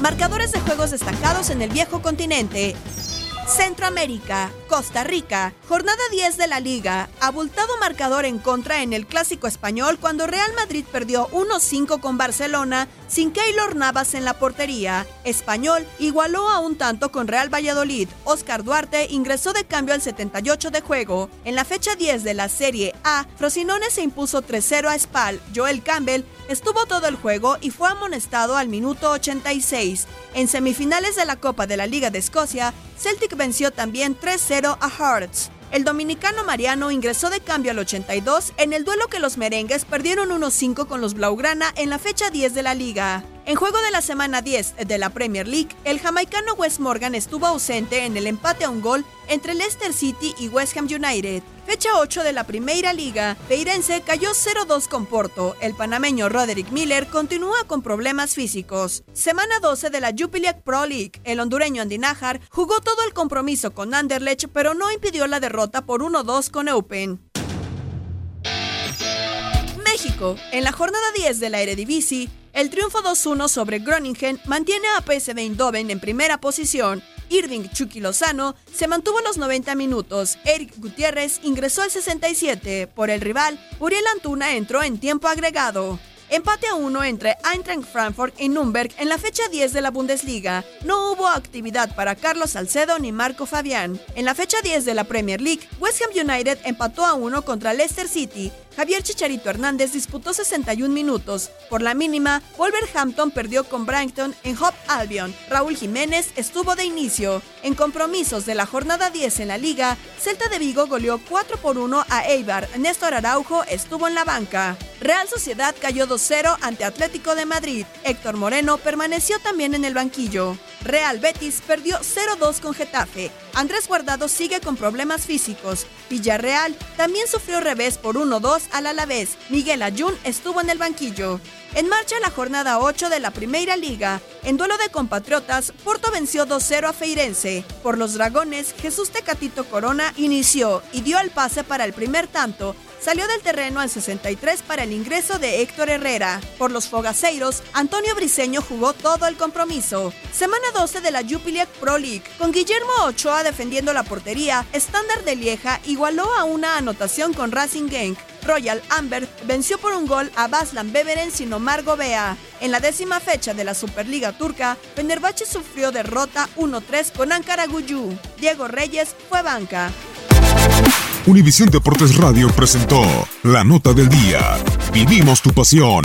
Marcadores de juegos destacados en el viejo continente. Centroamérica, Costa Rica, jornada 10 de la liga, abultado marcador en contra en el clásico español cuando Real Madrid perdió 1-5 con Barcelona sin Keylor Navas en la portería. Español igualó a un tanto con Real Valladolid. Oscar Duarte ingresó de cambio al 78 de juego. En la fecha 10 de la Serie A, Frosinone se impuso 3-0 a Spal. Joel Campbell estuvo todo el juego y fue amonestado al minuto 86. En semifinales de la Copa de la Liga de Escocia, Celtic venció también 3-0 a Hearts. El dominicano Mariano ingresó de cambio al 82 en el duelo que los merengues perdieron 1-5 con los Blaugrana en la fecha 10 de la liga. En juego de la semana 10 de la Premier League, el jamaicano Wes Morgan estuvo ausente en el empate a un gol entre Leicester City y West Ham United. Fecha 8 de la Primera Liga, Peirense cayó 0-2 con Porto. El panameño Roderick Miller continúa con problemas físicos. Semana 12 de la Jupiler Pro League, el hondureño Andy Najar jugó todo el compromiso con Anderlecht, pero no impidió la derrota por 1-2 con Eupen. México. En la jornada 10 de la Eredivisie, el triunfo 2-1 sobre Groningen mantiene a PSV Eindhoven en primera posición. Irving Chucky Lozano se mantuvo los 90 minutos. Eric Gutiérrez ingresó al 67. Por el rival, Uriel Antuna entró en tiempo agregado. Empate a uno entre Eintracht Frankfurt y Nürnberg en la fecha 10 de la Bundesliga. No hubo actividad para Carlos Salcedo ni Marco Fabián. En la fecha 10 de la Premier League, West Ham United empató a uno contra Leicester City. Javier Chicharito Hernández disputó 61 minutos. Por la mínima, Wolverhampton perdió con Brighton en Hop Albion. Raúl Jiménez estuvo de inicio. En compromisos de la jornada 10 en la liga, Celta de Vigo goleó 4 por 1 a Eibar. Néstor Araujo estuvo en la banca. Real Sociedad cayó 2-0 ante Atlético de Madrid. Héctor Moreno permaneció también en el banquillo. Real Betis perdió 0-2 con Getafe. Andrés Guardado sigue con problemas físicos. Villarreal también sufrió revés por 1-2 al Alavés. Miguel Ayun estuvo en el banquillo. En marcha la jornada 8 de la Primera Liga. En duelo de compatriotas, Porto venció 2-0 a Feirense. Por los Dragones, Jesús Tecatito Corona inició y dio el pase para el primer tanto. Salió del terreno al 63 para el ingreso de Héctor Herrera. Por los Fogaceiros, Antonio Briseño jugó todo el compromiso. Semana 12 de la Jupiler Pro League. Con Guillermo Ochoa defendiendo la portería, Estándar de Lieja igualó a una anotación con Racing Genk. Royal Amber venció por un gol a Baslan Beveren sin Omar Gobea. En la décima fecha de la Superliga Turca, Fenerbahce sufrió derrota 1-3 con Ankara Guyu. Diego Reyes fue banca. Univisión Deportes Radio presentó La Nota del Día. vivimos tu pasión.